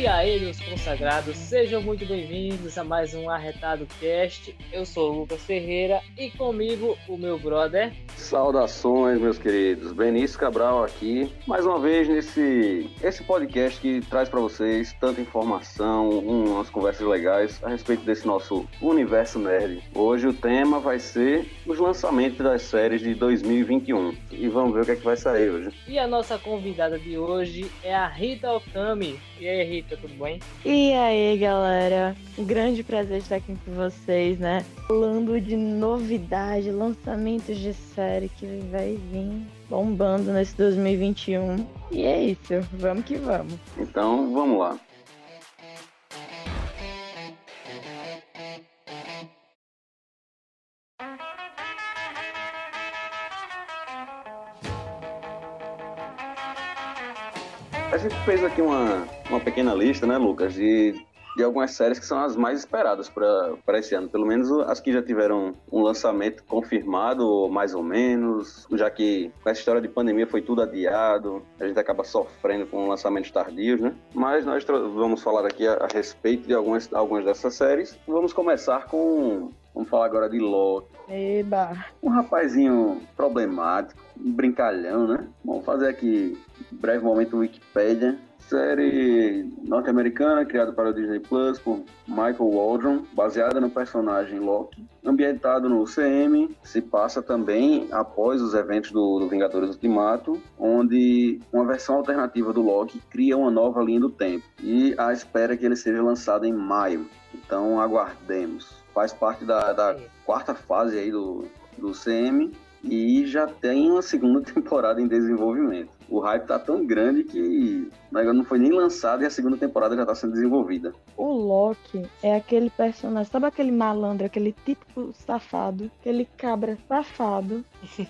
E aí, meus consagrados, sejam muito bem-vindos a mais um Arretado Cast. Eu sou o Lucas Ferreira e comigo o meu brother. Saudações, meus queridos. Benício Cabral aqui, mais uma vez nesse esse podcast que traz para vocês tanta informação, umas conversas legais a respeito desse nosso universo nerd. Hoje o tema vai ser os lançamentos das séries de 2021 e vamos ver o que é que vai sair hoje. E a nossa convidada de hoje é a Rita Okami. E aí, Rita, tudo bem? E aí, galera? Um grande prazer estar aqui com vocês, né? Falando de novidade, lançamentos de série que vai vir bombando nesse 2021. E é isso, vamos que vamos. Então, vamos lá. A gente fez aqui uma, uma pequena lista, né, Lucas, de, de algumas séries que são as mais esperadas para esse ano. Pelo menos as que já tiveram um lançamento confirmado, mais ou menos, já que com essa história de pandemia foi tudo adiado, a gente acaba sofrendo com lançamentos tardios, né? Mas nós vamos falar aqui a, a respeito de algumas, algumas dessas séries. Vamos começar com Vamos falar agora de Loki. Eba! Um rapazinho problemático, um brincalhão, né? Vamos fazer aqui um breve momento Wikipedia. Série norte-americana criada para o Disney Plus por Michael Waldron, baseada no personagem Loki, ambientado no UCM, se passa também após os eventos do, do Vingadores Ultimato, onde uma versão alternativa do Loki cria uma nova linha do tempo e a espera que ele seja lançado em maio. Então aguardemos. Faz parte da, da quarta fase aí do, do CM e já tem uma segunda temporada em desenvolvimento. O hype tá tão grande que o negócio não foi nem lançado e a segunda temporada já tá sendo desenvolvida. O Loki é aquele personagem, sabe aquele malandro, aquele típico safado, aquele cabra safado,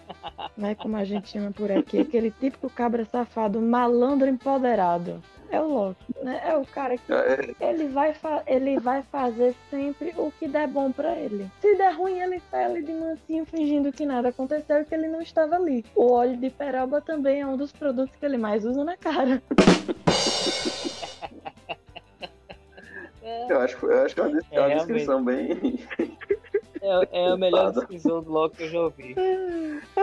né, como a gente chama por aqui, aquele típico cabra safado, malandro empoderado é o Loki, né? É o cara que é. ele vai, ele vai fazer sempre o que der bom para ele. Se der ruim, ele tá ali de mansinho fingindo que nada aconteceu e que ele não estava ali. O óleo de peroba também é um dos produtos que ele mais usa na cara. Eu acho, eu acho que é uma, é uma descrição bem. É, é a melhor descrição do Loki que eu já ouvi.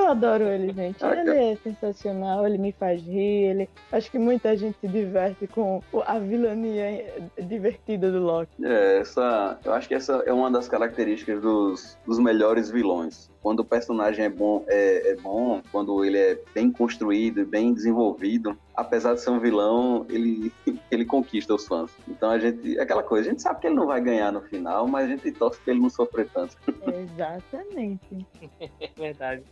Eu adoro ele, gente. Ele é sensacional, ele me faz rir. Ele... Acho que muita gente se diverte com a vilania divertida do Loki. É, essa, eu acho que essa é uma das características dos, dos melhores vilões quando o personagem é bom, é, é, bom, quando ele é bem construído, bem desenvolvido, apesar de ser um vilão, ele, ele conquista os fãs. Então a gente, é aquela coisa, a gente sabe que ele não vai ganhar no final, mas a gente torce que ele não sofra tanto. Exatamente. Verdade.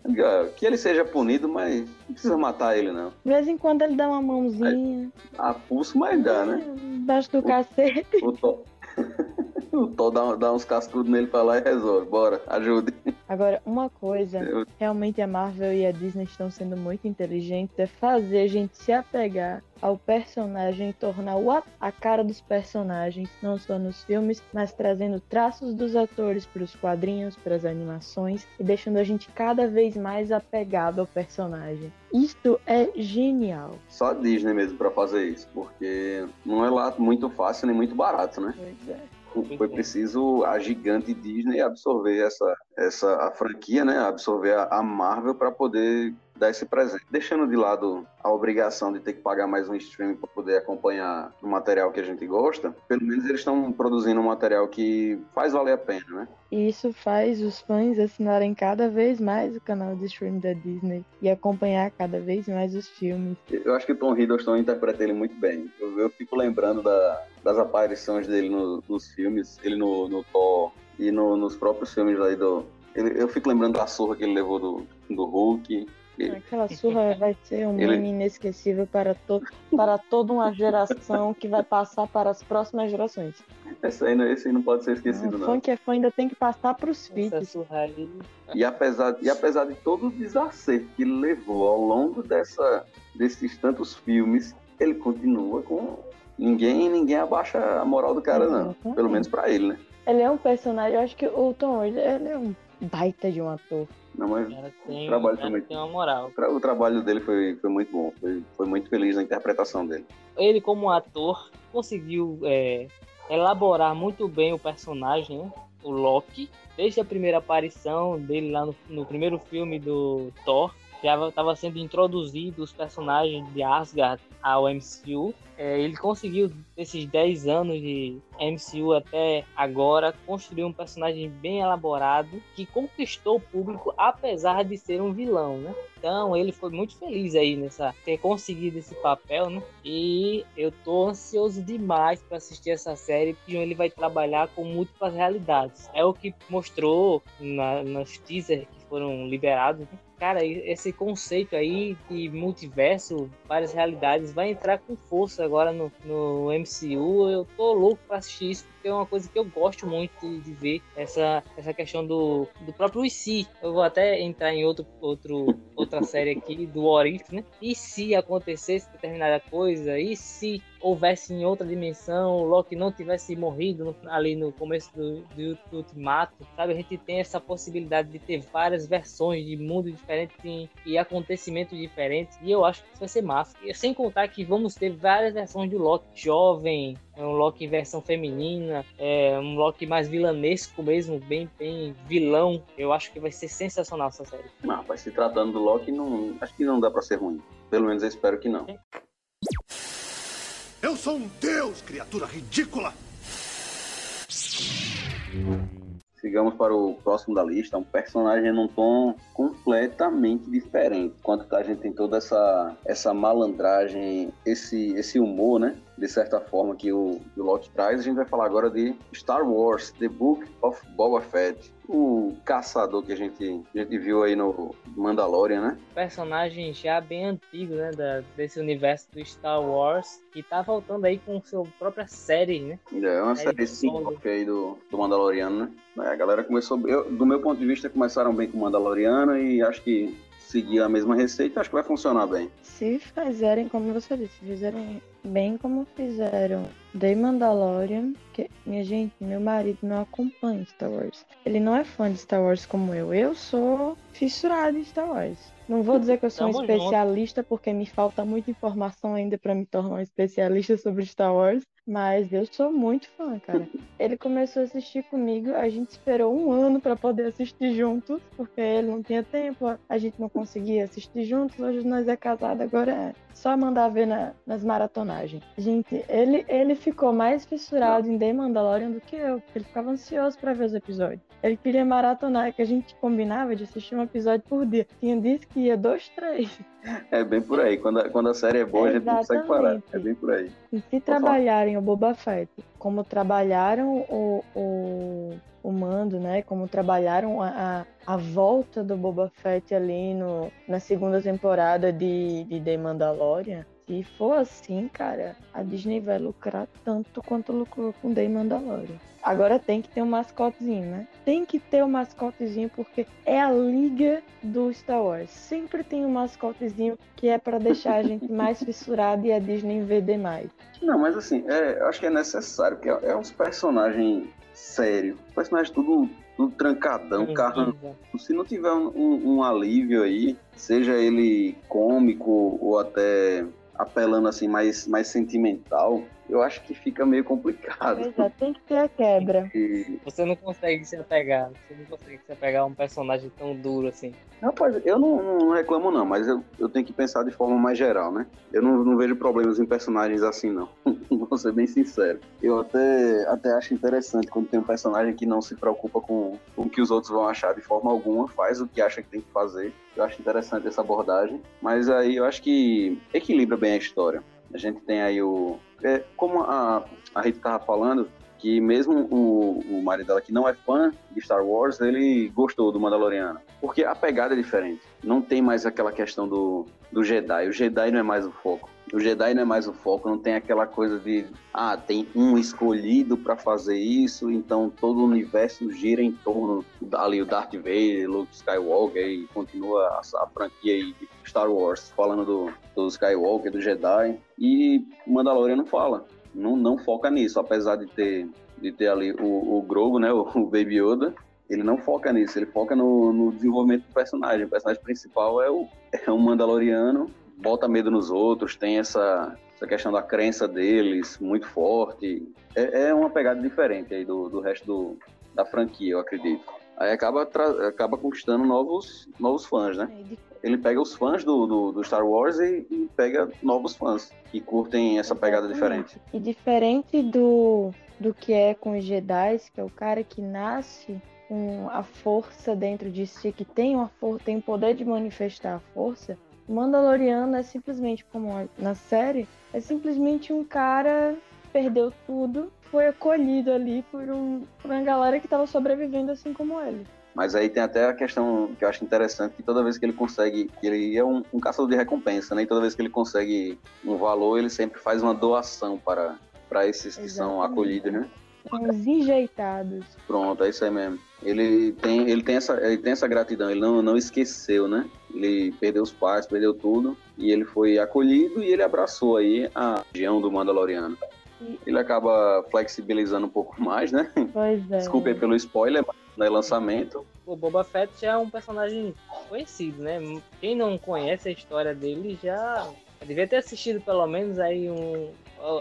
Que ele seja punido, mas não precisa matar ele, não. De vez em quando ele dá uma mãozinha. A pulso, mas dá, né? Embaixo do o, cacete. O, o o Thor dá, dá uns cascudos nele pra lá e resolve. Bora, ajude. Agora, uma coisa, Eu... realmente a Marvel e a Disney estão sendo muito inteligentes, é fazer a gente se apegar ao personagem e tornar o a cara dos personagens, não só nos filmes, mas trazendo traços dos atores para os quadrinhos, para as animações e deixando a gente cada vez mais apegado ao personagem. Isto é genial. Só a Disney mesmo para fazer isso, porque não é lá muito fácil nem muito barato, né? Pois é foi preciso a gigante Disney absorver essa, essa a franquia, né? Absorver a, a Marvel para poder dar esse presente. Deixando de lado a obrigação de ter que pagar mais um streaming para poder acompanhar o material que a gente gosta, pelo menos eles estão produzindo um material que faz valer a pena, né? E isso faz os fãs assinarem cada vez mais o canal de streaming da Disney e acompanhar cada vez mais os filmes. Eu acho que o Tom Hiddleston interpreta ele muito bem. Eu, eu fico lembrando da, das aparições dele no, nos filmes, ele no, no Thor e no, nos próprios filmes aí do. Eu fico lembrando da surra que ele levou do, do Hulk. Aquela surra vai ser um meme ele... inesquecível para, to para toda uma geração que vai passar para as próximas gerações. Esse aí, não, esse aí não pode ser esquecido, não. Fã que é fã ainda tem que passar para os filhos. E apesar, e apesar de todo o desacerto que ele levou ao longo dessa, desses tantos filmes, ele continua com. Ninguém, ninguém abaixa a moral do cara, não. Pelo menos para ele, né? Ele é um personagem, eu acho que o Tom Holland, ele é um baita de um ator. Não, mas tem, o trabalho foi muito... tem uma moral. o trabalho dele foi, foi muito bom. Foi, foi muito feliz na interpretação dele. Ele, como ator, conseguiu é, elaborar muito bem o personagem, né? o Loki, desde a primeira aparição dele lá no, no primeiro filme do Thor. Já estava sendo introduzido os personagens de Asgard ao MCU. É, ele conseguiu, nesses 10 anos de MCU até agora, construir um personagem bem elaborado que conquistou o público, apesar de ser um vilão, né? Então ele foi muito feliz aí nessa ter conseguido esse papel, né? E eu tô ansioso demais para assistir essa série, porque ele vai trabalhar com múltiplas realidades. É o que mostrou na, nos teasers que foram liberados. Né? Cara, esse conceito aí de multiverso, várias realidades, vai entrar com força agora no, no MCU. Eu tô louco para assistir isso, porque é uma coisa que eu gosto muito de, de ver, essa, essa questão do, do próprio IC. Eu vou até entrar em outro, outro, outra série aqui, do Orif, né? E se acontecesse determinada coisa? E se houvesse em outra dimensão, o Loki não tivesse morrido no, ali no começo do, do, do, Ultimato, sabe? A gente tem essa possibilidade de ter várias versões de mundo diferentes e, e acontecimentos diferentes, e eu acho que isso vai ser massa. E, sem contar que vamos ter várias versões do Loki jovem, um Loki em versão feminina, é, um Loki mais vilanesco mesmo, bem, bem vilão. Eu acho que vai ser sensacional essa série. Não, mas se tratando do Loki, não, acho que não dá para ser ruim. Pelo menos eu espero que não. Eu sou um deus, criatura ridícula! Sigamos para o próximo da lista, um personagem num tom completamente diferente. Enquanto a gente tem toda essa, essa malandragem, esse, esse humor, né? De certa forma que o, o Loki traz, a gente vai falar agora de Star Wars, The Book of Boba Fett. O caçador que a gente, a gente viu aí no Mandalorian, né? Personagem já bem antigo, né? Da, desse universo do Star Wars, que tá voltando aí com sua própria série, né? É uma série spin-off aí do, do Mandaloriano, né? A galera começou, eu, do meu ponto de vista, começaram bem com o Mandaloriano e acho que seguir a mesma receita, acho que vai funcionar bem. Se fizerem, como você disse, fizerem bem como fizeram The Mandalorian, que, minha gente, meu marido não acompanha Star Wars. Ele não é fã de Star Wars como eu. Eu sou fissurado em Star Wars. Não vou dizer que eu sou um especialista, porque me falta muita informação ainda para me tornar um especialista sobre Star Wars. Mas eu sou muito fã, cara. Ele começou a assistir comigo, a gente esperou um ano para poder assistir juntos, porque ele não tinha tempo, a gente não conseguia assistir juntos. Hoje nós é casado, agora é só mandar ver na, nas maratonagens. Gente, ele, ele ficou mais fissurado em The Mandalorian do que eu, porque ele ficava ansioso para ver os episódios. Ele queria maratonar, que a gente combinava de assistir um episódio por dia. Tinha dito que ia dois, três. É bem por aí. Quando a, quando a série é boa, a gente não consegue parar. É bem por aí. E se trabalharem o Boba Fett como trabalharam o, o, o Mando, né? Como trabalharam a, a, a volta do Boba Fett ali no, na segunda temporada de, de The Mandalorian, se for assim, cara, a Disney vai lucrar tanto quanto lucrou com The Mandalorian. Agora tem que ter um mascotezinho, né? Tem que ter um mascotezinho porque é a liga do Star Wars. Sempre tem um mascotezinho que é para deixar a gente mais fissurada e a Disney vender mais. Não, mas assim, é, eu acho que é necessário, porque é, é uns personagens sérios. Personagem tudo, tudo trancadão, carrão. Se não tiver um, um, um alívio aí, seja ele cômico ou até apelando assim mais, mais sentimental, eu acho que fica meio complicado. Pois é, tem que ter a quebra. E... Você não consegue se apegar, você não consegue se apegar a um personagem tão duro assim. Rapaz, eu não, não reclamo não, mas eu, eu tenho que pensar de forma mais geral, né? Eu não, não vejo problemas em personagens assim, não. Vou ser bem sincero. Eu até, até acho interessante quando tem um personagem que não se preocupa com, com o que os outros vão achar de forma alguma, faz o que acha que tem que fazer. Eu acho interessante essa abordagem, mas aí eu acho que equilibra bem a história. A gente tem aí o. É, como a, a Rita estava falando, que mesmo o, o marido dela, que não é fã de Star Wars, ele gostou do Mandaloriano. Porque a pegada é diferente. Não tem mais aquela questão do, do Jedi. O Jedi não é mais o foco. O Jedi não é mais o foco, não tem aquela coisa de ah, tem um escolhido para fazer isso, então todo o universo gira em torno ali o Darth Vader, Luke Skywalker e continua a, a franquia aí de Star Wars, falando do, do Skywalker, do Jedi, e Mandalorian não fala, não, não foca nisso, apesar de ter, de ter ali o, o Grogu, né, o, o Baby Yoda, ele não foca nisso, ele foca no, no desenvolvimento do personagem. O personagem principal é o, é um Mandaloriano, bota medo nos outros, tem essa, essa questão da crença deles muito forte. É, é uma pegada diferente aí do, do resto do, da franquia, eu acredito. Aí acaba, acaba conquistando novos, novos fãs, né? Ele pega os fãs do, do, do Star Wars e, e, pega novos fãs que curtem essa pegada diferente. E diferente do, do que é com os Jedi, que é o cara que nasce com a força dentro de si, que tem uma for tem o poder de manifestar a força, o Mandaloriano é simplesmente como na série, é simplesmente um cara que perdeu tudo, foi acolhido ali por, um, por uma galera que estava sobrevivendo assim como ele. Mas aí tem até a questão que eu acho interessante, que toda vez que ele consegue, ele é um, um caçador de recompensa, né? E toda vez que ele consegue um valor, ele sempre faz uma doação para, para esses que Exatamente. são acolhidos, né? Os enjeitados. Pronto, é isso aí mesmo. Ele tem, ele tem, essa, ele tem essa gratidão, ele não, não esqueceu, né? Ele perdeu os pais, perdeu tudo, e ele foi acolhido e ele abraçou aí a região do Mandaloriano. Ele acaba flexibilizando um pouco mais, né? Pois é. Desculpe pelo spoiler, mas no lançamento. O Boba Fett já é um personagem conhecido, né? Quem não conhece a história dele já devia ter assistido pelo menos aí um,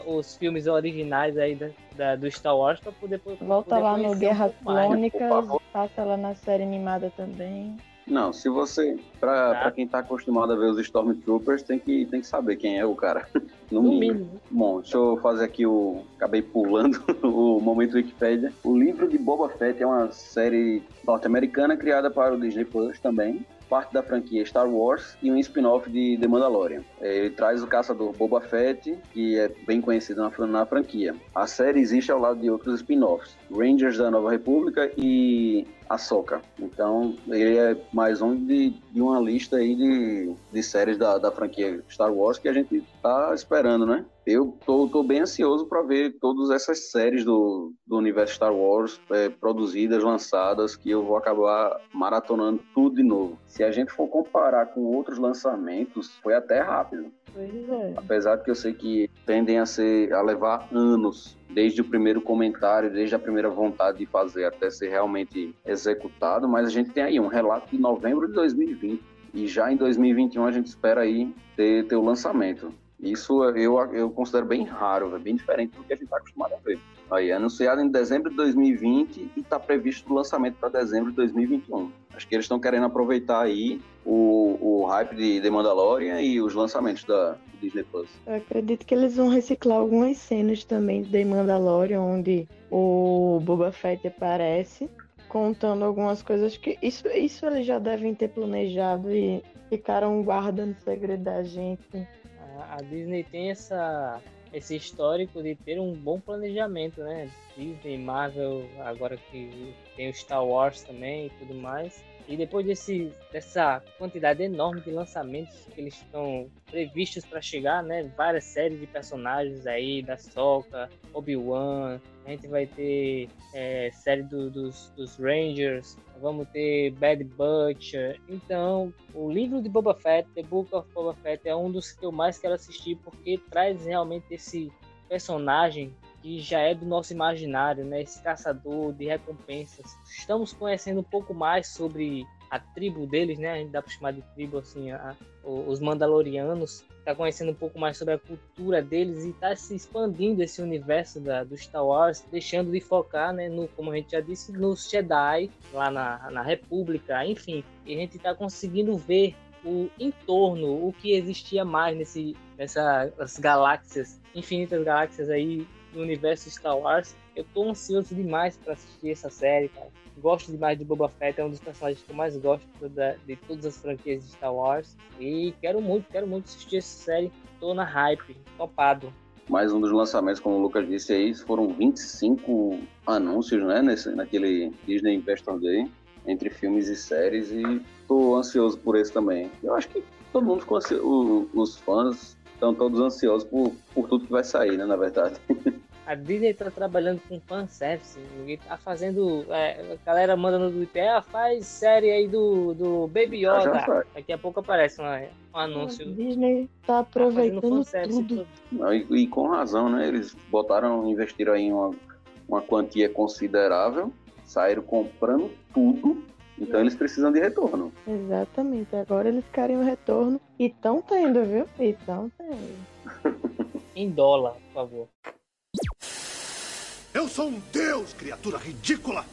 os filmes originais aí da, da do Star Wars para poder volta poder lá no Guerra um Clônicas, passa lá na série animada também. Não, se você, pra, tá. pra quem tá acostumado a ver os Stormtroopers, tem que, tem que saber quem é o cara. No, no mínimo. mínimo. Bom, deixa eu fazer aqui o. Acabei pulando o momento Wikipedia. O livro de Boba Fett é uma série norte-americana criada para o Disney Plus também parte da franquia Star Wars e um spin-off de The Mandalorian. É, ele traz o caçador Boba Fett, que é bem conhecido na, na franquia. A série existe ao lado de outros spin-offs, Rangers da Nova República e Ahsoka. Então, ele é mais um de, de uma lista aí de, de séries da, da franquia Star Wars que a gente tá esperando, né? Eu tô, tô bem ansioso para ver todas essas séries do, do universo Star Wars é, produzidas, lançadas, que eu vou acabar maratonando tudo de novo. Se a gente for comparar com outros lançamentos, foi até rápido. É. Apesar de que eu sei que tendem a ser a levar anos desde o primeiro comentário, desde a primeira vontade de fazer até ser realmente executado, mas a gente tem aí um relato de novembro de 2020 e já em 2021 a gente espera aí ter, ter o lançamento. Isso eu, eu considero bem raro, bem diferente do que a gente está acostumado a ver. Aí, anunciado em dezembro de 2020 e está previsto o lançamento para dezembro de 2021. Acho que eles estão querendo aproveitar aí o, o hype de The Mandalorian e os lançamentos da Disney Plus. Eu acredito que eles vão reciclar algumas cenas também de The Mandalorian, onde o Boba Fett aparece, contando algumas coisas que. Isso, isso eles já devem ter planejado e ficaram guardando segredo da gente a Disney tem essa, esse histórico de ter um bom planejamento, né? Disney, Marvel, agora que tem o Star Wars também e tudo mais. E depois desse, dessa quantidade enorme de lançamentos que eles estão previstos para chegar, né? Várias séries de personagens aí, da Soca, Obi-Wan, a gente vai ter é, série do, dos, dos Rangers, vamos ter Bad Butcher. Então, o livro de Boba Fett, The Book of Boba Fett, é um dos que eu mais quero assistir porque traz realmente esse personagem que já é do nosso imaginário, né? Esse caçador de recompensas. Estamos conhecendo um pouco mais sobre a tribo deles, né? A gente dá para chamar de tribo assim, a, os Mandalorianos. Está conhecendo um pouco mais sobre a cultura deles e está se expandindo esse universo da, do Star Wars, deixando de focar, né, no, como a gente já disse, nos Jedi, lá na, na República, enfim. E a gente está conseguindo ver o entorno, o que existia mais nesse, nessas galáxias, infinitas galáxias aí do universo Star Wars. Eu tô ansioso demais para assistir essa série, cara. Gosto demais de Boba Fett, é um dos personagens que eu mais gosto da, de todas as franquias de Star Wars. E quero muito, quero muito assistir essa série. Tô na hype, topado. Mais um dos lançamentos, como o Lucas disse aí, foram 25 anúncios, né, nesse, naquele Disney Investor Day, entre filmes e séries, e tô ansioso por esse também. Eu acho que todo mundo ficou ansioso, os fãs estão todos ansiosos por, por tudo que vai sair, né, na verdade. A Disney tá trabalhando com fanservice, tá fazendo. É, a galera manda no Twitter, ah, faz série aí do, do Baby Yoda. Daqui a pouco aparece um, um anúncio. A Disney tá, tá aproveitando tá tudo. E, e, com razão, né? Eles botaram, investiram aí uma, uma quantia considerável saíram comprando tudo, então eles precisam de retorno. Exatamente. Agora eles querem o retorno e estão tendo, viu? E estão tendo. em dólar, por favor. Eu sou um deus, criatura ridícula!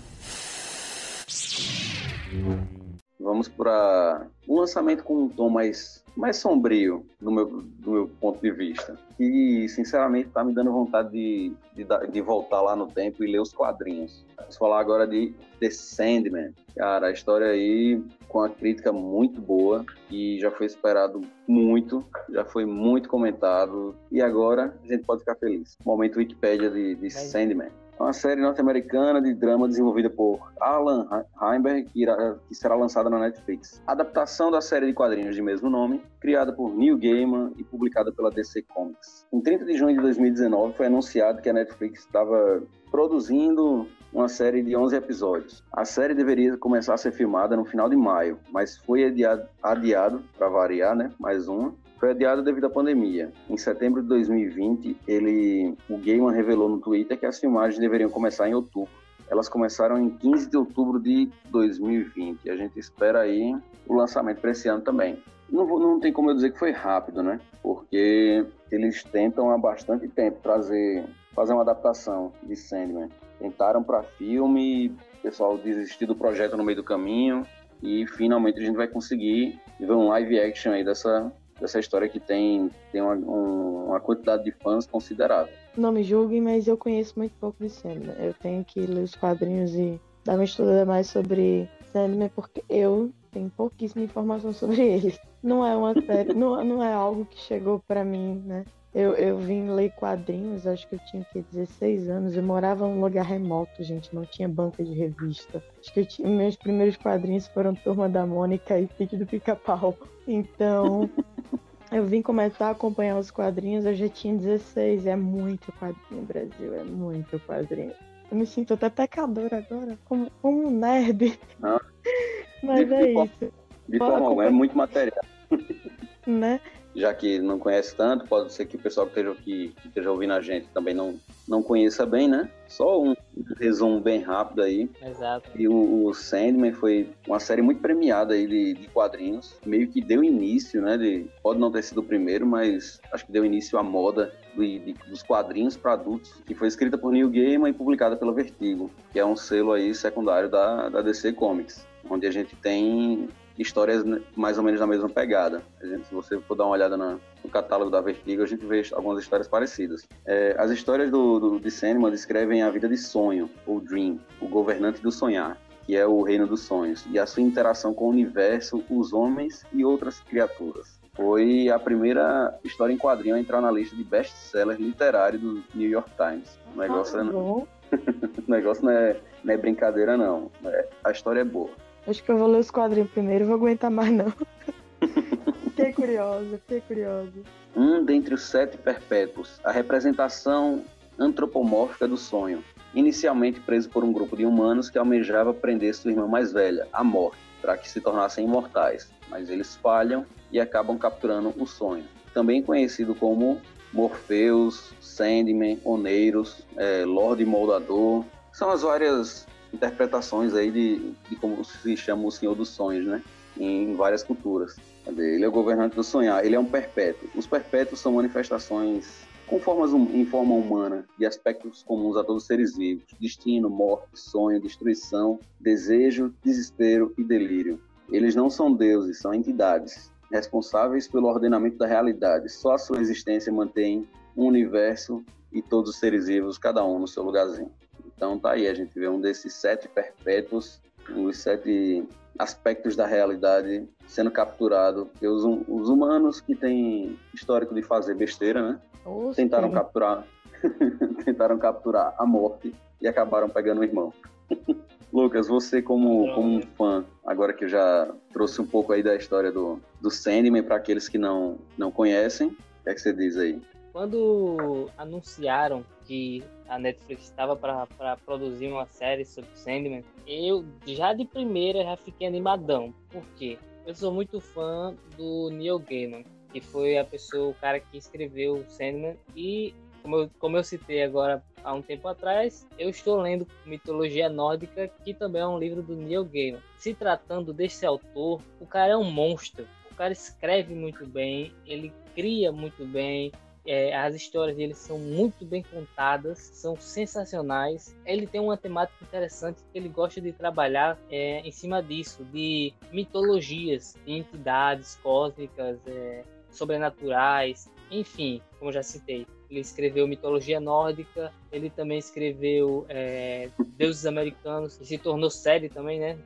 Vamos para um lançamento com um tom mais, mais sombrio, do meu, do meu ponto de vista. Que, sinceramente, está me dando vontade de, de, de, voltar lá no tempo e ler os quadrinhos. Vamos falar agora de The Sandman. Cara, a história aí com a crítica muito boa e já foi esperado muito, já foi muito comentado e agora a gente pode ficar feliz. Momento Wikipedia de, de Sandman uma série norte-americana de drama desenvolvida por Alan Heinberg, que, será lançada na Netflix. Adaptação da série de quadrinhos de mesmo nome, criada por Neil Gaiman e publicada pela DC Comics. Em 30 de junho de 2019 foi anunciado que a Netflix estava produzindo uma série de 11 episódios. A série deveria começar a ser filmada no final de maio, mas foi adiado, adiado para variar, né? Mais uma foi adiado devido à pandemia. Em setembro de 2020, ele, o Gaiman revelou no Twitter que as filmagens deveriam começar em outubro. Elas começaram em 15 de outubro de 2020. A gente espera aí o lançamento para esse ano também. Não, não tem como eu dizer que foi rápido, né? Porque eles tentam há bastante tempo trazer, fazer uma adaptação de Sandman. Tentaram para filme, o pessoal desistiu do projeto no meio do caminho e finalmente a gente vai conseguir ver um live action aí dessa, dessa história que tem, tem uma, um, uma quantidade de fãs considerável. Não me julguem, mas eu conheço muito pouco de Sandman. Eu tenho que ler os quadrinhos e dar uma estudada mais sobre Sandman, porque eu tenho pouquíssima informação sobre ele. Não é uma série, não, não é algo que chegou para mim, né? Eu, eu vim ler quadrinhos, acho que eu tinha que 16 anos. Eu morava num lugar remoto, gente, não tinha banca de revista. Acho que tinha, meus primeiros quadrinhos foram Turma da Mônica e Sítio do Pica-Pau. Então, eu vim começar a acompanhar os quadrinhos, eu já tinha 16. É muito quadrinho, Brasil, é muito quadrinho. Eu me sinto até pecadora agora, como, como um nerd. Não. Mas de, é de isso. De forma é muito material. Né? Já que não conhece tanto, pode ser que o pessoal que esteja, que, que esteja ouvindo a gente também não, não conheça bem, né? Só um resumo bem rápido aí. Exato. E o, o Sandman foi uma série muito premiada aí de, de quadrinhos, meio que deu início, né? De, pode não ter sido o primeiro, mas acho que deu início à moda de, de, dos quadrinhos para adultos, que foi escrita por Neil Gaiman e publicada pela Vertigo, que é um selo aí secundário da, da DC Comics, onde a gente tem histórias mais ou menos na mesma pegada. Gente, se você for dar uma olhada na, no catálogo da Vertigo, a gente vê algumas histórias parecidas. É, as histórias do, do, de Sandman descrevem a vida de sonho, ou Dream, o governante do sonhar, que é o reino dos sonhos, e a sua interação com o universo, os homens e outras criaturas. Foi a primeira história em quadrinho a entrar na lista de best-sellers literários do New York Times. O negócio, ah, é, o negócio não, é, não é brincadeira, não. É, a história é boa. Acho que eu vou ler os quadrinhos primeiro, vou aguentar mais não. fiquei curiosa, fiquei curiosa. Um dentre os sete perpétuos, a representação antropomórfica do sonho. Inicialmente preso por um grupo de humanos que almejava prender sua irmã mais velha, a morte, para que se tornassem imortais. Mas eles falham e acabam capturando o sonho. Também conhecido como Morpheus, Sandman, Oneiros, é, Lorde Moldador. São as várias interpretações aí de, de como se chama o Senhor dos Sonhos, né? Em várias culturas. Ele é o governante do sonhar, ele é um perpétuo. Os perpétuos são manifestações com formas hum, em forma humana de aspectos comuns a todos os seres vivos: destino, morte, sonho, destruição, desejo, desespero e delírio. Eles não são deuses, são entidades responsáveis pelo ordenamento da realidade. Só a sua existência mantém um universo e todos os seres vivos, cada um no seu lugarzinho. Então tá aí, a gente vê um desses sete perpétuos, os sete aspectos da realidade sendo capturado pelos os humanos que têm histórico de fazer besteira, né? Nossa. Tentaram capturar, tentaram capturar a morte e acabaram pegando o irmão. Lucas, você como, como um fã, agora que eu já trouxe um pouco aí da história do, do Sandman para aqueles que não, não conhecem, o que é que você diz aí? Quando anunciaram que a Netflix estava para produzir uma série sobre Sandman, eu já de primeira já fiquei animadão. Por quê? Eu sou muito fã do Neil Gaiman, que foi a pessoa, o cara que escreveu Sandman e como eu, como eu citei agora há um tempo atrás, eu estou lendo Mitologia Nórdica, que também é um livro do Neil Gaiman. Se tratando desse autor, o cara é um monstro. O cara escreve muito bem, ele cria muito bem, é, as histórias dele são muito bem contadas, são sensacionais. Ele tem uma temática interessante que ele gosta de trabalhar é, em cima disso, de mitologias, de entidades cósmicas, é, sobrenaturais, enfim, como já citei. Ele escreveu mitologia nórdica, ele também escreveu é, Deuses Americanos, que se tornou série também, né,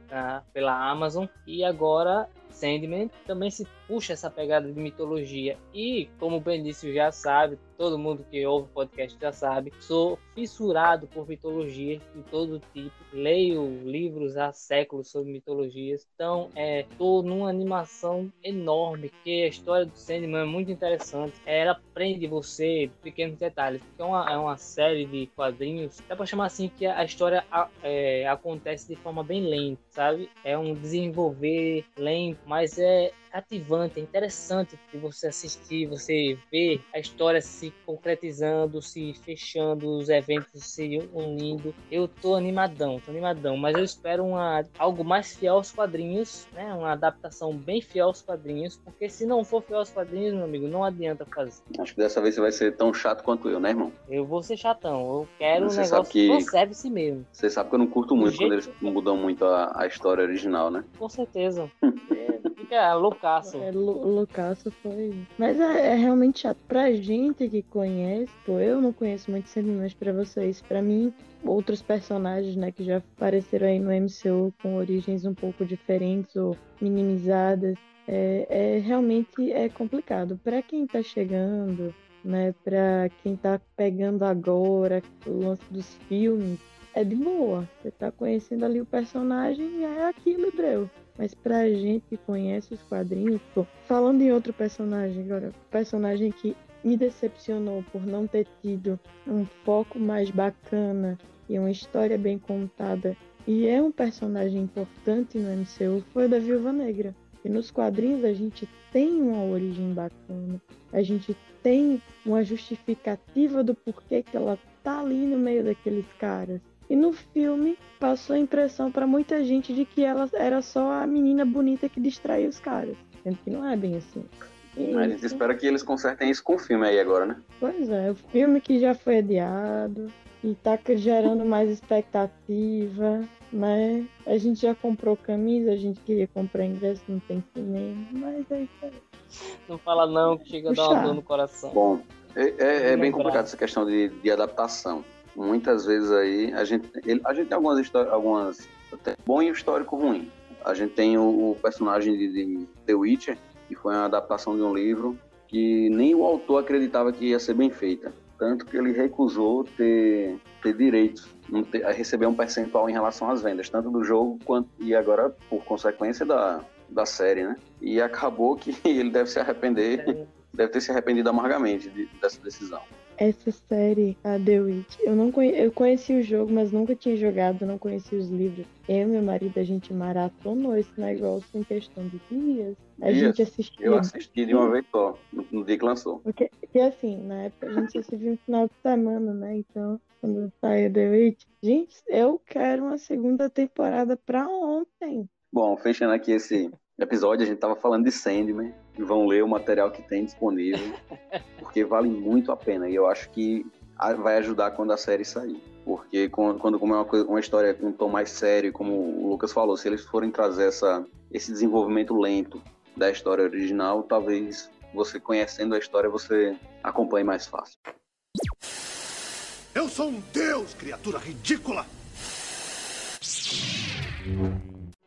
pela Amazon. E agora Sandman também se puxa essa pegada de mitologia. E, como o Benício já sabe, todo mundo que ouve o podcast já sabe, sou fissurado por mitologias de todo tipo. Leio livros há séculos sobre mitologias. Então, é, tô numa animação enorme, que a história do Sandman é muito interessante. Ela prende você pequenos detalhes, porque é uma, é uma série de quadrinhos, dá pra chamar assim que a história é, acontece de forma bem lenta, sabe? É um desenvolver lento, mas é cativante, é interessante de você assistir, você ver a história se concretizando, se fechando, os eventos se unindo. Eu tô animadão, tô animadão, mas eu espero uma, algo mais fiel aos quadrinhos, né? Uma adaptação bem fiel aos quadrinhos, porque se não for fiel aos quadrinhos, meu amigo, não adianta fazer. Acho que dessa vez você vai ser tão chato quanto eu, né, irmão? Eu vou ser chatão, eu quero você um negócio que serve-se mesmo. Você sabe que eu não curto muito quando eles mudam muito a, a história original, né? Com certeza. é, fica loucaço. É, loucaço foi. Mas é, é, realmente chato. Pra gente que conhece, pô, eu não conheço muito Sandman, mas pra vocês, pra mim, outros personagens, né, que já apareceram aí no MCU com origens um pouco diferentes ou minimizadas, é, é realmente é complicado. Pra quem tá chegando, né, pra quem tá pegando agora o lance dos filmes, é de boa. Você tá conhecendo ali o personagem e é aquilo, Dreu. Mas pra gente que conhece os quadrinhos, pô, falando em outro personagem agora, personagem que me decepcionou por não ter tido um foco mais bacana e uma história bem contada, e é um personagem importante no MCU, foi o da Viúva Negra. E nos quadrinhos a gente tem uma origem bacana, a gente tem uma justificativa do porquê que ela tá ali no meio daqueles caras. E no filme passou a impressão para muita gente de que ela era só a menina bonita que distraía os caras. Sendo que não é bem assim. E a gente espera que eles consertem isso com o filme aí agora, né? Pois é, o filme que já foi adiado e tá gerando mais expectativa, né? A gente já comprou camisa, a gente queria comprar ingresso, não tem cinema, mas é isso aí. Não fala não, que chega a dar uma dor no coração. Bom, é, é, é bem complicado essa questão de, de adaptação muitas vezes aí a gente, ele, a gente tem algumas histórias, algumas bom e histórico ruim. A gente tem o, o personagem de, de, The Witcher, que foi uma adaptação de um livro que nem o autor acreditava que ia ser bem feita. Tanto que ele recusou ter, ter direitos, ter, a receber um percentual em relação às vendas, tanto do jogo quanto e agora, por consequência, da, da série, né? E acabou que ele deve se arrepender, é. deve ter se arrependido amargamente de, dessa decisão essa série, a The Witch, eu não conhe... eu conheci o jogo, mas nunca tinha jogado, não conheci os livros. Eu e meu marido, a gente maratonou esse negócio em questão de dias. A dias. gente assistiu. Eu assisti de uma vez só, no, no dia que lançou. Porque, porque assim, na época a gente assistiu no final de semana, né? Então, quando saiu The Witch, gente, eu quero uma segunda temporada pra ontem. Bom, fechando aqui esse episódio, a gente tava falando de Sandman e vão ler o material que tem disponível, porque vale muito a pena. E eu acho que vai ajudar quando a série sair. Porque quando, quando como é uma, coisa, uma história com um tom mais sério, como o Lucas falou, se eles forem trazer essa, esse desenvolvimento lento da história original, talvez você conhecendo a história, você acompanhe mais fácil. Eu sou um deus, criatura ridícula!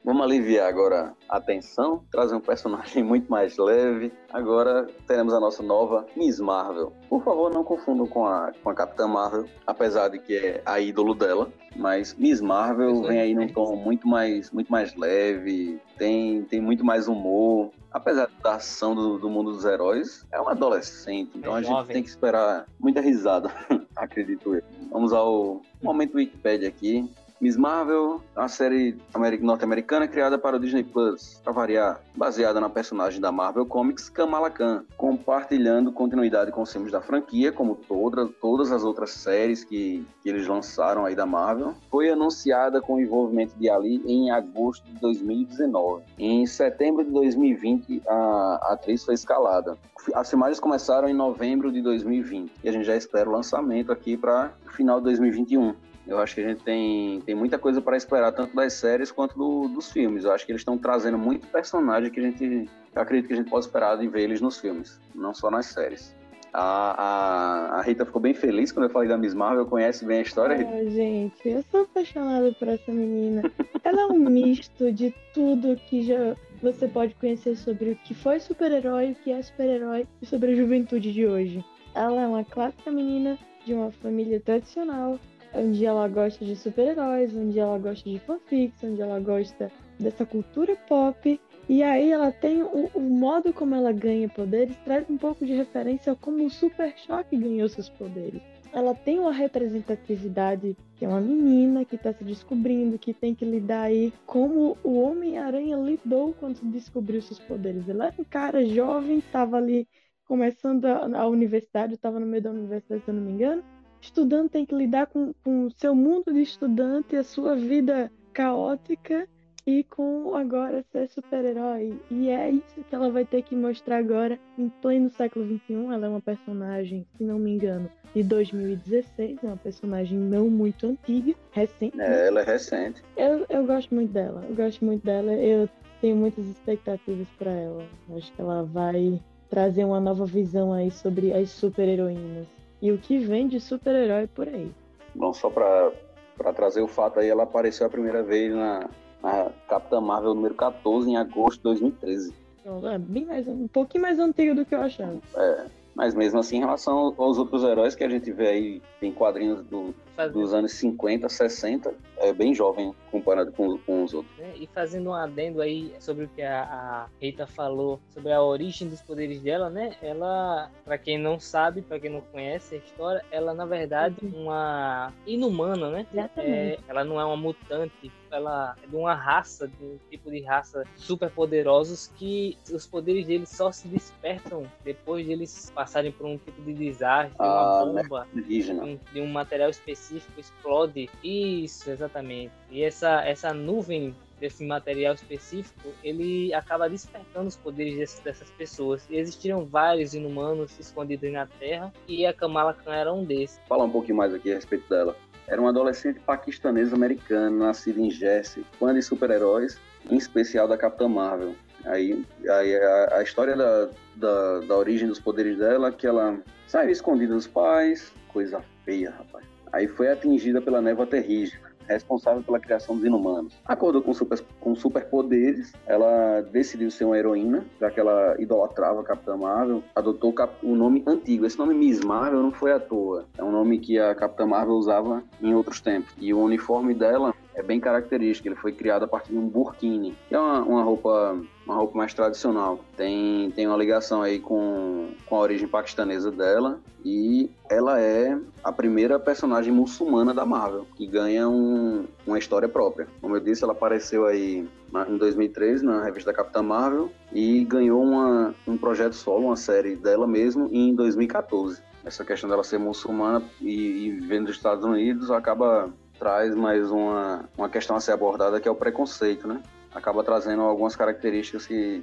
Vamos aliviar agora a tensão, trazer um personagem muito mais leve. Agora teremos a nossa nova Miss Marvel. Por favor, não confundam com a, com a Capitã Marvel, apesar de que é a ídolo dela. Mas Miss Marvel vem aí num tom muito mais, muito mais leve, tem, tem muito mais humor. Apesar da ação do, do mundo dos heróis, é uma adolescente, então é a gente tem que esperar muita risada, acredito eu. Vamos ao momento Wikipedia aqui Miss Marvel, a série norte-americana criada para o Disney Plus, para variar, baseada na personagem da Marvel Comics Kamala Khan, compartilhando continuidade com os filmes da franquia, como toda, todas as outras séries que, que eles lançaram aí da Marvel. Foi anunciada com o envolvimento de Ali em agosto de 2019. Em setembro de 2020, a, atriz foi escalada. As filmagens começaram em novembro de 2020 e a gente já espera o lançamento aqui para final de 2021. Eu acho que a gente tem, tem muita coisa para esperar, tanto das séries quanto do, dos filmes. Eu acho que eles estão trazendo muito personagem que a gente eu acredito que a gente pode esperar de ver eles nos filmes, não só nas séries. A, a, a, Rita ficou bem feliz quando eu falei da Miss Marvel, conhece bem a história, Rita? Oh, gente, eu sou apaixonada por essa menina. Ela é um misto de tudo que já você pode conhecer sobre o que foi super-herói, o que é super-herói e sobre a juventude de hoje. Ela é uma clássica menina de uma família tradicional, onde ela gosta de super-heróis, onde ela gosta de fanfics, onde ela gosta dessa cultura pop. E aí ela tem o, o, modo como ela ganha poderes, traz um pouco de referência a como o Super Choque ganhou seus poderes. Ela tem uma representatividade que é uma menina que está se descobrindo, que tem que lidar aí como o Homem-Aranha lidou quando descobriu seus poderes. Ele era um cara jovem, estava ali começando a, a universidade, estava no meio da universidade, se eu não me engano, estudante tem que lidar com o seu mundo de estudante, a sua vida caótica e com agora ser super-herói. E é isso que ela vai ter que mostrar agora em pleno século XXI. Ela é uma personagem, se não me engano, de 2016, é uma personagem não muito antiga, recente. É, ela é recente. Eu, eu gosto muito dela, eu gosto muito dela, eu tenho muitas expectativas para ela. Acho que ela vai trazer uma nova visão aí sobre as super-heroínas e o que vem de super-herói por aí. Bom, só para trazer o fato aí, ela apareceu a primeira vez na, na Capitã Marvel número 14 em agosto de 2013. Então, é bem mais, um pouquinho mais antigo do que eu achava. É, mas mesmo assim, em relação aos outros heróis que a gente vê aí, tem quadrinhos do, dos anos 50, 60, é bem jovem comparado com, com os outros. É, e fazendo um adendo aí sobre o que a, a Rita falou sobre a origem dos poderes dela, né? Ela, para quem não sabe, para quem não conhece a história, ela na verdade uhum. uma inumana, né? É, ela não é uma mutante, ela é de uma raça, de um tipo de raça super poderosos que os poderes deles só se despertam depois de eles passarem por um tipo de desastre, ah, uma bomba, de um, de um material específico explode. Isso, exatamente. E essa, essa nuvem desse material específico, ele acaba despertando os poderes dessas, dessas pessoas. E existiram vários inumanos escondidos na Terra e a Kamala Khan era um desses. Falar um pouquinho mais aqui a respeito dela. Era uma adolescente paquistanesa americana, nascida em Jersey, fã de super-heróis, em especial da Capitã Marvel. Aí, aí a, a história da, da, da, origem dos poderes dela, que ela saiu escondida dos pais, coisa feia, rapaz. Aí foi atingida pela névoa terrígena responsável pela criação dos inumanos. Acordou com, super, com superpoderes, ela decidiu ser uma heroína, já que ela idolatrava a Capitã Marvel, adotou o nome antigo. Esse nome Miss Marvel não foi à toa, é um nome que a Capitã Marvel usava em outros tempos. E o uniforme dela é bem característico. Ele foi criado a partir de um burkini, que é uma, uma roupa uma roupa mais tradicional. Tem, tem uma ligação aí com, com a origem paquistanesa dela e ela é a primeira personagem muçulmana da Marvel que ganha um, uma história própria. Como eu disse, ela apareceu aí em 2003 na revista Capitã Marvel e ganhou uma, um projeto solo, uma série dela mesmo em 2014. Essa questão dela ser muçulmana e, e vivendo nos Estados Unidos acaba traz mais uma, uma questão a ser abordada que é o preconceito, né? acaba trazendo algumas características que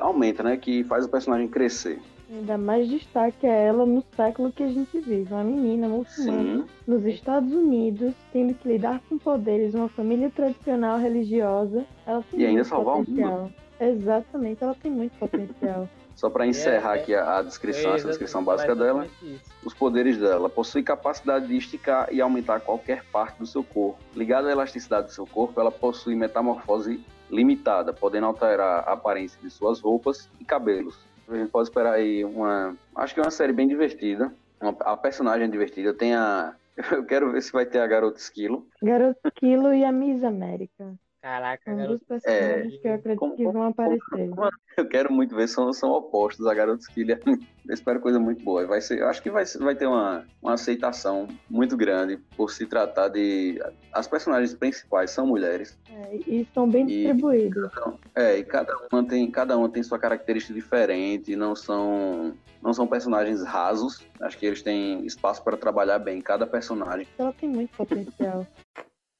aumenta, né? Que faz o personagem crescer. Ainda mais destaque é ela no século que a gente vive. Uma menina muçulmana nos Estados Unidos, tendo que lidar com poderes, uma família tradicional religiosa. Ela tem e ainda salvar potencial. o mundo. Exatamente, ela tem muito potencial. Só para encerrar é, aqui a, a descrição, é essa descrição básica dela, isso. os poderes dela. Possui capacidade de esticar e aumentar qualquer parte do seu corpo. Ligada à elasticidade do seu corpo, ela possui metamorfose limitada, podendo alterar a aparência de suas roupas e cabelos. A gente pode esperar aí uma. Acho que é uma série bem divertida. Uma, a personagem é divertida. Tem a. Eu quero ver se vai ter a Garota Esquilo. Garota Esquilo e a Miss América. Caraca, Um garoto. dos personagens que eu acredito Como- que vão aparecer. como- Eu quero muito ver, são, são opostos a Garotos Killer. Eu espero coisa muito boa. Vai ser, eu acho que vai, vai ter uma, uma aceitação muito grande por se tratar de. As personagens principais são mulheres. É, e estão bem E- distribuídos. Então, é, e cada uma tem, cada uma tem sua característica diferente, não são, não são personagens rasos. Acho que eles têm espaço para trabalhar bem cada personagem. Ela tem muito potencial.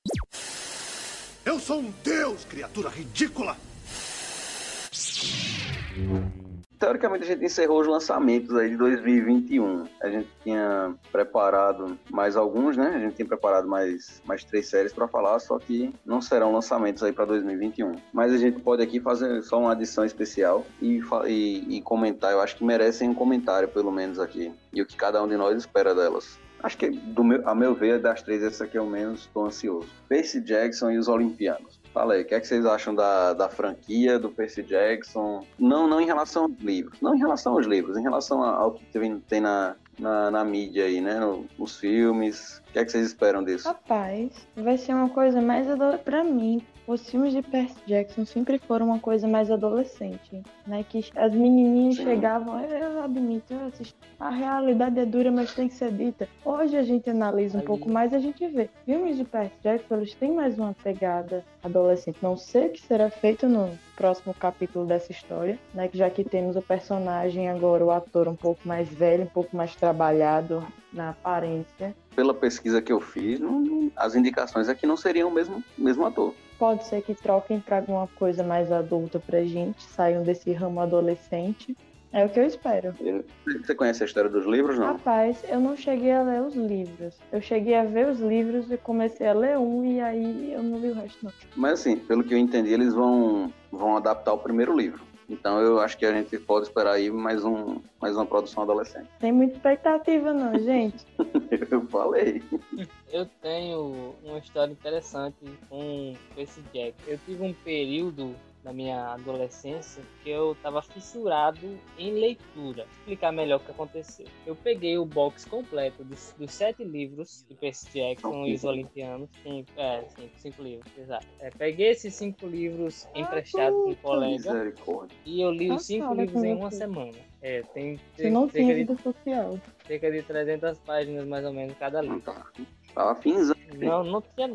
Eu sou um deus, criatura ridícula! Teoricamente a gente encerrou os lançamentos aí de 2021. A gente tinha preparado mais alguns, né? A gente tinha preparado mais, mais três séries para falar, só que não serão lançamentos aí para 2021. Mas a gente pode aqui fazer só uma adição especial e, e, e comentar. Eu acho que merecem um comentário, pelo menos aqui. E o que cada um de nós espera delas. Acho que, do meu, a meu ver, das três, esse aqui é o menos estou ansioso. Percy Jackson e os Olimpianos. Fala aí, o que, é que vocês acham da, da franquia, do Percy Jackson? Não, não em relação aos livros. Não em relação aos livros, em relação ao que tem, na, na, na mídia aí, né? Nos filmes. O que é que vocês esperam disso? Rapaz, vai ser uma coisa mais ado... pra mim. Os filmes de Percy Jackson sempre foram uma coisa mais adolescente, né? Que as menininhas Sim. chegavam, eu admito, eu assisto. a realidade é dura, mas tem que ser dita. Hoje a gente analisa um Ali. pouco mais, a gente vê. Filmes de Percy Jackson, eles têm mais uma pegada adolescente. Não sei o que será feito no próximo capítulo dessa história, né? Já que temos o personagem agora, o ator um pouco mais velho, um pouco mais trabalhado na aparência. Pela pesquisa que eu fiz, não- não- as indicações aqui não seriam o mesmo, mesmo ator. Pode ser que troquem para alguma coisa mais adulta pra gente, saiam desse ramo adolescente. É o que eu espero. Você conhece a história dos livros, não? Rapaz, eu não cheguei a ler os livros. Eu cheguei a ver os livros e comecei a ler um e aí eu não li o resto não. Mas assim, pelo que eu entendi, eles vão, vão adaptar o primeiro livro. Então eu acho que a gente pode esperar aí mais, um, mais uma produção adolescente. Tem muita expectativa não, gente. Eu falei. Eu tenho uma história interessante com esse Jack. Eu tive um período na minha adolescência que eu estava fissurado em leitura. Vou explicar melhor o que aconteceu. Eu peguei o box completo dos, dos sete livros de Percy Jackson e os Olimpianos. Cinco, é, cinco, cinco livros, exato. É, peguei esses cinco livros emprestados de um colega Misericórdia. e eu li os Ah, cinco livros em com uma semana. É, tem, Você não cerca tinha de vida social. cerca de 300 páginas mais ou menos cada livro. Tá. Tava finzão. Não, não tinha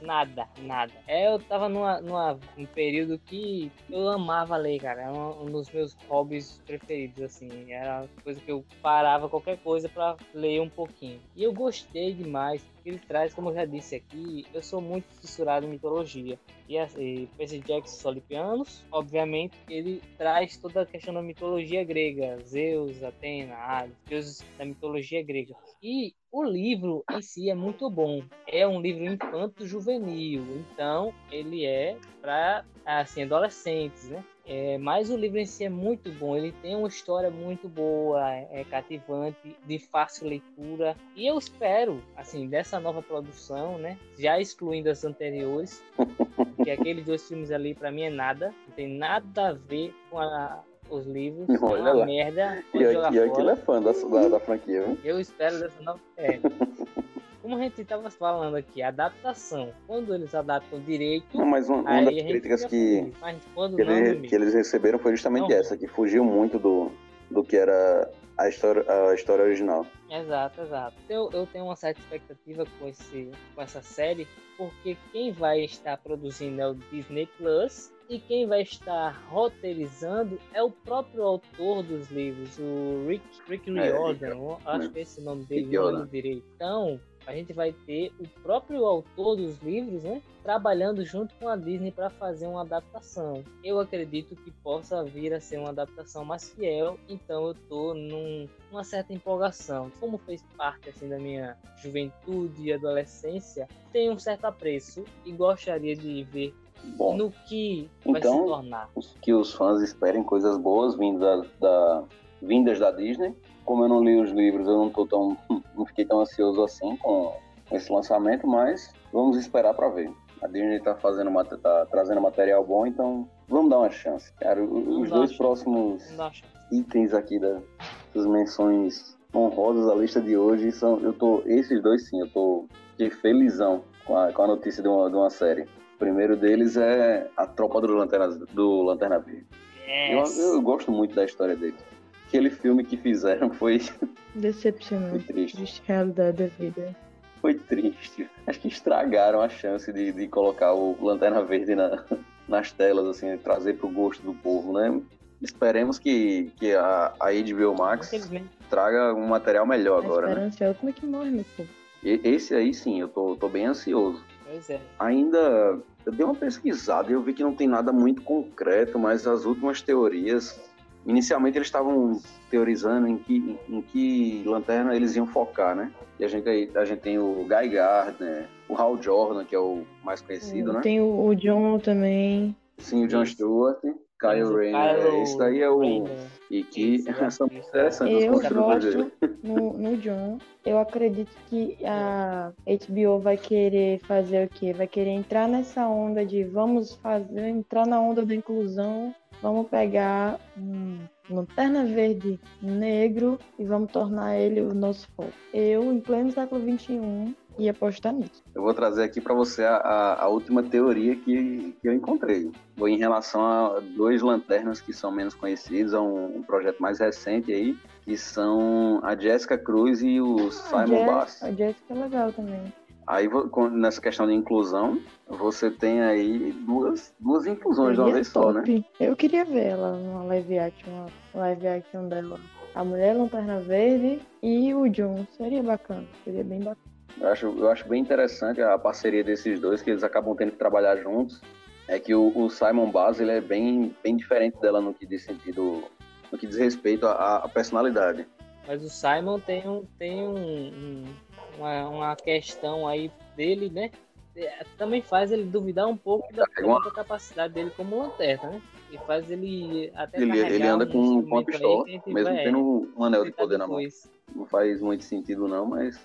nada, nada. É, eu tava numa, numa, um período que eu amava ler, cara. Era um, um dos meus hobbies preferidos, assim. Era coisa que eu parava qualquer coisa pra ler um pouquinho. E eu gostei demais, ele traz, como eu já disse aqui, eu sou muito fissurado em mitologia. E, assim, Percy Jackson Solipianos, obviamente, ele traz toda a questão da mitologia grega. Zeus, Atena, Hades, deuses da mitologia grega. E o livro em si é muito bom. É um livro infanto-juvenil, então ele é para assim adolescentes, né? É, mas o livro em si é muito bom. Ele tem uma história muito boa, é cativante, de fácil leitura. E eu espero, assim, dessa nova produção, né? Já excluindo as anteriores, que aqueles dois filmes ali para mim é nada, não tem nada a ver com a- os livros. é Olha uma lá. merda. E, pode jogar aqui, e aquilo é fã da, da, da franquia, viu? Eu espero dessa nova. É. Como a gente estava falando aqui, adaptação. Quando eles adaptam direito, Não, mas uma, uma das críticas que, quando que, ele- que eles receberam foi justamente Não. essa, que fugiu muito do, do que era a história, a história original. Exato, exato. Eu, eu tenho uma certa expectativa com, esse, com essa série, porque quem vai estar produzindo é o Disney Plus e quem vai estar roteirizando é o próprio autor dos livros, o Rick, Rick É, Riordan. Eu acho que é esse nome dele, não direito. Então, a gente vai ter o próprio autor dos livros, né? Trabalhando junto com a Disney para fazer uma adaptação. Eu acredito que possa vir a ser uma adaptação mais fiel, então eu tô num, numa certa empolgação. Como fez parte assim da minha juventude e adolescência, tenho um certo apreço e gostaria de ver Bom, no que vai então- se tornar. os- que os fãs esperem coisas boas vindas da, vindas da Disney. Como eu não li os livros, eu não tô tão não fiquei tão ansioso assim com esse lançamento, mas vamos esperar para ver. A Disney tá fazendo tá trazendo material bom, então vamos dar uma chance. Cara, os dois chance. próximos itens aqui da- das menções honrosas da lista de hoje são eu tô esses dois sim, eu tô fiquei felizão com com a, com a notícia de uma, de uma série. O primeiro deles é a tropa do Lanterna, do Lanterna Verde. Yes. Eu, eu gosto muito da história dele. Aquele filme que fizeram foi, foi Decepcionante. triste. Triste realidade da vida. Foi triste. Acho que estragaram a chance de, de colocar o Lanterna Verde na- nas telas, assim, trazer pro gosto do povo, né? Esperemos que, que a, a HBO Max traga um material melhor A agora, né? esperança é a última que morre, meu povo. E- Esse aí sim, eu tô, tô bem ansioso. Pois é. Ainda eu dei uma pesquisada e eu vi que não tem nada muito concreto, mas as últimas teorias, inicialmente eles estavam teorizando em que, em que lanterna eles iam focar, né? E a gente, a gente tem o Guy Gardner, o Hal Jordan, que é o mais conhecido, né? Tem o, o John também. Sim, o John. Stewart, Kyle Rayner. é, Esse daí é o. Rayner. E que Isso, são isso. interessantes Eu gosto no, no John. Eu acredito que a HBO vai querer fazer o quê? Vai querer entrar nessa onda de vamos fazer, entrar na onda da inclusão. Vamos pegar um lanterna verde negro e vamos tornar ele o nosso foco. Eu, em pleno século XXI, ia apostar nisso. Eu vou trazer aqui para você a, a- a última teoria que, que eu encontrei. Vou em relação a dois lanternas que são menos conhecidos, a um, um projeto mais recente aí, que são a Jessica Cruz e o Simon Jess- Bass. A Jessica é legal também. Aí, nessa questão de inclusão, você tem aí duas, duas inclusões de uma vez só, né? top. Eu queria ver ela numa live action, uma live action dela. A Mulher Lanterna Verde e o John. Seria bacana. Seria bem bacana. Eu acho, eu acho bem interessante a parceria desses dois, que eles acabam tendo que trabalhar juntos. É que o, o Simon Bass ele é bem, bem diferente dela no que diz sentido, no que diz respeito à, à personalidade. Mas o Simon tem, um, tem um, um- uma, uma questão aí dele, né? É, Também faz ele duvidar um pouco da uma- própria capacidade dele como lanterna, né? E faz ele até Ele, ele anda um com, com uma instrumento aí pistola, que a gente mesmo tendo um anel de poder na mão. Não faz muito sentido não, mas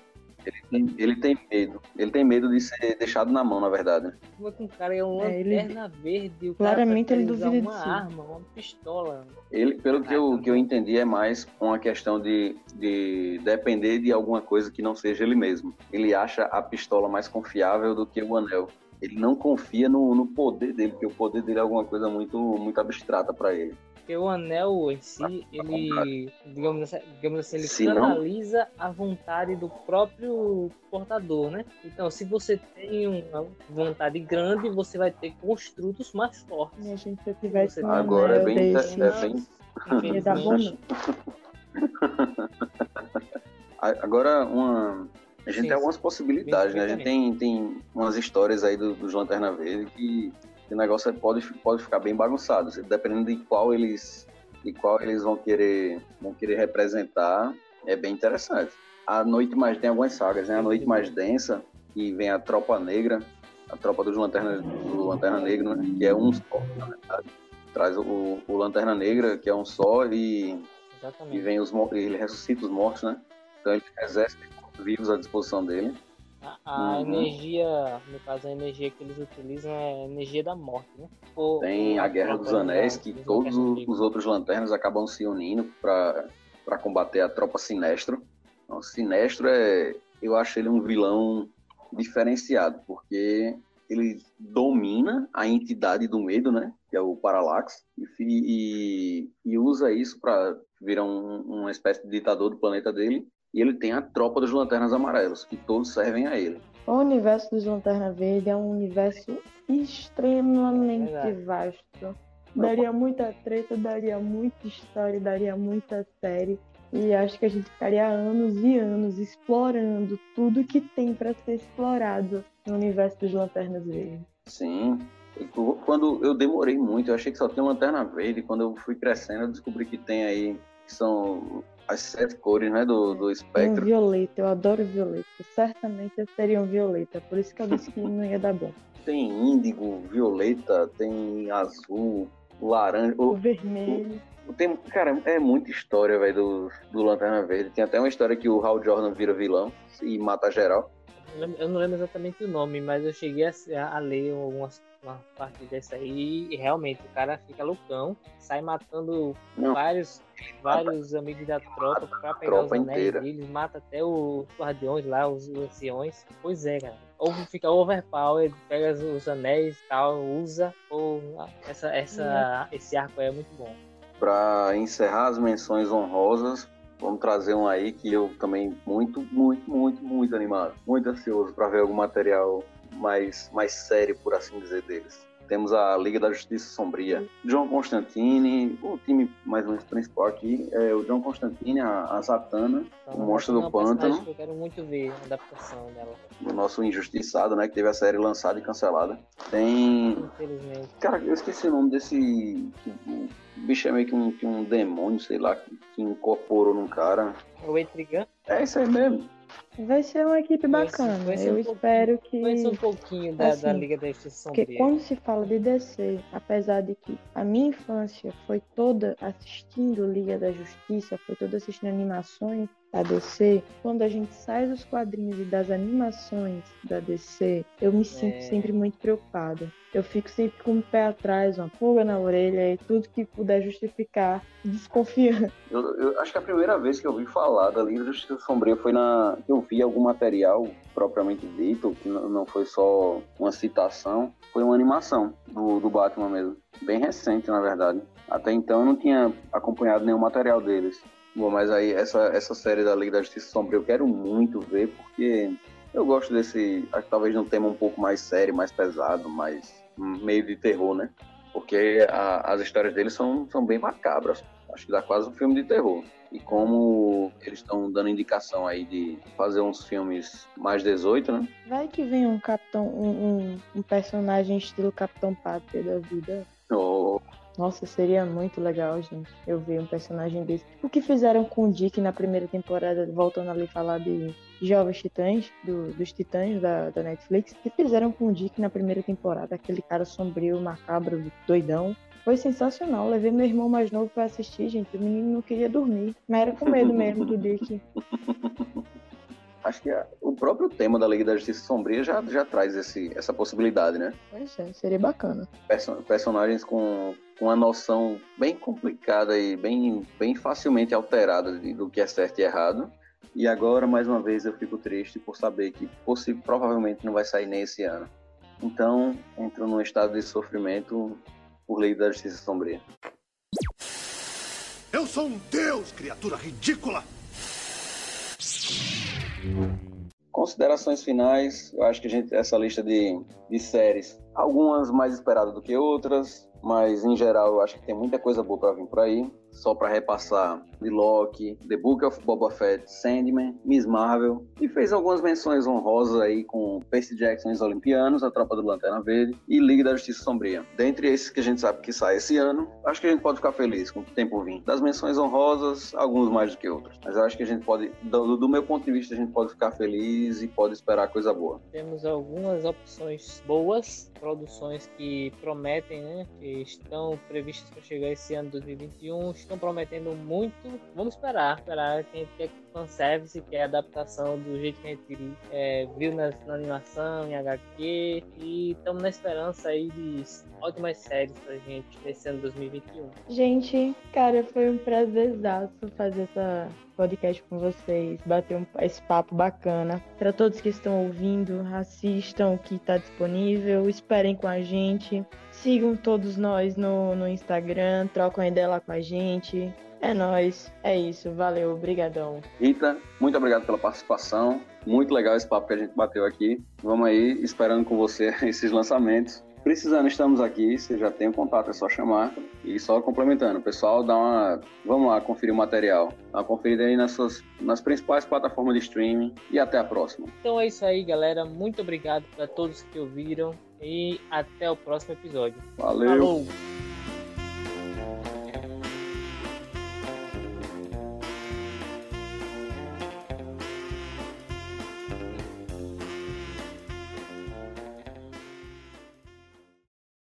ele tem, ele tem medo. Ele tem medo de ser deixado na mão, na verdade. Como é que um cara é um É, ele- verde? O cara Claramente ele prefere usar duvida uma de si. arma, uma pistola. Ele, pelo que eu, que eu entendi, é mais uma questão de, de depender de alguma coisa que não seja ele mesmo. Ele acha a pistola mais confiável do que o anel. Ele não confia no, no poder dele, porque o poder dele é alguma coisa muito, muito abstrata para ele. Porque o anel em si, ele, digamos assim, digamos assim ele Se não- canaliza a vontade do próprio portador, né? Então, se você tem uma vontade grande, você vai ter construtos mais fortes. E a gente se tivesse um Agora é bem, é bem. A- Agora, uma. A gente Sim, tem algumas possibilidades, Bem né? A gente tem, tem umas histórias aí do- dos Lanterna Verde que o negócio pode, pode ficar bem bagunçado. Dependendo de qual eles, de qual eles vão querer, vão querer representar, é bem interessante. A Noite Mais tem algumas sagas, né? A Noite Mais Densa, que vem a Tropa Negra, a Tropa dos Lanterna, do Lanterna Negra, né? Que é um só, na verdade. Traz o, o Lanterna Negra, que é um só, e e vem os ele ressuscita os mortos, né? Então ele mortos vivos à disposição dele. A, a Uhum. energia, no caso, a energia que eles utilizam é a energia da morte, né? Tem a Guerra dos Anéis, que dos todos os, os outros lanternas acabam se unindo para combater a tropa Sinestro. Então, Sinestro é, eu acho ele um vilão diferenciado, porque ele domina a entidade do medo, né? Que é o Parallax, e, e, e usa isso para virar um- uma espécie de ditador do planeta dele. E ele tem a tropa dos Lanternas Amarelos, que todos servem a ele. O universo dos Lanterna Verde é um universo extremamente Verdade. vasto. Daria muita treta, daria muita história, daria muita série. E acho que a gente ficaria anos e anos explorando tudo que tem para ser explorado no universo dos Lanternas Verdes. Sim. Eu- Quando eu demorei muito, eu achei que só tinha lanterna verde. Quando eu fui crescendo, eu descobri que tem aí, que são as sete cores, né, do, do um espectro. violeta, eu adoro violeta. Certamente eu seria um violeta, por isso que eu disse que não ia dar bom. Tem índigo, violeta, tem azul, laranja. O O- vermelho. Tem, cara, é muita história, velho, do, do Lanterna Verde. Tem até uma história que o Hal Jordan vira vilão e mata geral. Eu não lembro exatamente o nome, mas eu cheguei a, a ler algumas uma parte dessa aí e realmente o cara fica loucão, sai matando não. vários vários amigos da tropa pra pegar os anéis inteira. deles, mata até os guardiões lá, os anciões. Pois é, cara. Ou fica overpower, pega os anéis e tal, usa, ou essa, essa, esse arco é muito bom. Pra encerrar as menções honrosas, Vamos trazer um aí que eu também muito, muito, muito, muito animado, muito ansioso para ver algum material mais, mais sério, por assim dizer, deles. Temos a Liga da Justiça Sombria. John Constantine, o time mais ou menos principal aqui é o John Constantine, a, a Zatanna, então, o Monstro do Pântano. Eu quero muito ver a adaptação dela. O nosso Injustiçado, né? Que teve a série lançada e cancelada. Tem. Infelizmente. Cara, eu esqueci o nome desse. O bicho é meio que um, que um demônio, sei lá, que, que incorporou num cara. O Etrigan? É isso aí mesmo. Vai ser uma equipe bacana. Vai ser, vai ser eu um espero que. Vai ser um pouquinho da, assim, da Liga da Justiça Sombria. Porque quando se fala de DC, apesar de que a minha infância foi toda assistindo Liga da Justiça, foi toda assistindo animações, a DC, quando a gente sai dos quadrinhos e das animações da DC, eu me sinto é. sempre muito preocupada. Eu fico sempre com o pé atrás, uma pulga na orelha e tudo que puder justificar, desconfiando. Eu, eu, acho que a primeira vez que eu ouvi falar da Liga da Justiça Sombria foi na que eu vi algum material propriamente dito, que não foi só uma citação, foi uma animação do, do Batman mesmo. Bem recente, na verdade. Até então eu não tinha acompanhado nenhum material deles. Bom, mas aí essa, essa série da Liga da Justiça Sombria eu quero muito ver, porque eu gosto desse, talvez um tema um pouco mais sério, mais pesado, mais meio de terror, né? Porque a, as histórias deles são, são bem macabras. Acho que dá quase um filme de terror. E como eles estão dando indicação aí de fazer uns filmes mais 18, né? Vai que vem um capitão, um, um, um personagem estilo Capitão Pátria da vida. Oh, nossa, seria muito legal, gente, eu ver um personagem desse. O que fizeram com o Dick na primeira temporada, voltando ali falar de Jovens Titãs, do, dos Titãs da, da Netflix, o que fizeram com o Dick na primeira temporada, aquele cara sombrio, macabro, doidão. Foi sensacional. Levei meu irmão mais novo para assistir, gente. O menino não queria dormir. Mas era com medo mesmo do Dick. acho que o próprio tema da Liga da Justiça Sombria já, já traz esse, essa possibilidade, né? Pois é, seria bacana. Person personagens com, com uma noção bem complicada e bem, bem facilmente alterada do que é certo e errado. E agora, mais uma vez, eu fico triste por saber que provavelmente não vai sair nem esse ano. Então, entro num estado de sofrimento por lei da justiça sombria. Eu sou um deus, criatura ridícula! Considerações finais, eu acho que a gente essa lista de, de séries, algumas mais esperadas do que outras, mas em geral eu acho que tem muita coisa boa para vir por aí só para repassar, de Loki, The Book of Boba Fett, Sandman, Miss Marvel, e fez algumas menções honrosas aí com Percy Jackson e os Olimpianos, A Tropa do Lanterna Verde e Liga da Justiça Sombria. Dentre esses que a gente sabe que sai esse ano, acho que a gente pode ficar feliz com o tempo vindo. Das menções honrosas, alguns mais do que outros. Mas acho que a gente pode, do, do meu ponto de vista, a gente pode ficar feliz e pode esperar coisa boa. Temos algumas opções boas, produções que prometem, né, que estão previstas para chegar esse ano 2021 estão prometendo muito. Vamos esperar, esperar que a gente quer fanservice, que é adaptação do jeito que a gente é, viu na, na, animação, em HQ. E estamos na esperança aí de ótimas séries pra gente nesse ano 2021. Gente, cara, foi um prazerzaço fazer essa podcast com vocês, bater um, esse papo bacana. Para todos que estão ouvindo, assistam o que está disponível, esperem com a gente. Sigam todos nós no, no Instagram, trocam ideia lá com a gente. É nós, é isso, valeu, obrigadão. Rita, muito obrigado pela participação. Muito legal esse papo que a gente bateu aqui. Vamos aí, esperando com você esses lançamentos. Precisando, estamos aqui. Você já tem o contato, é só chamar. E só complementando, pessoal, dá uma. Vamos lá conferir o material. Dá uma conferida aí nas, suas, nas principais plataformas de streaming. E até a próxima. Então é isso aí, galera. Muito obrigado para todos que ouviram e até o próximo episódio. Valeu! Falou.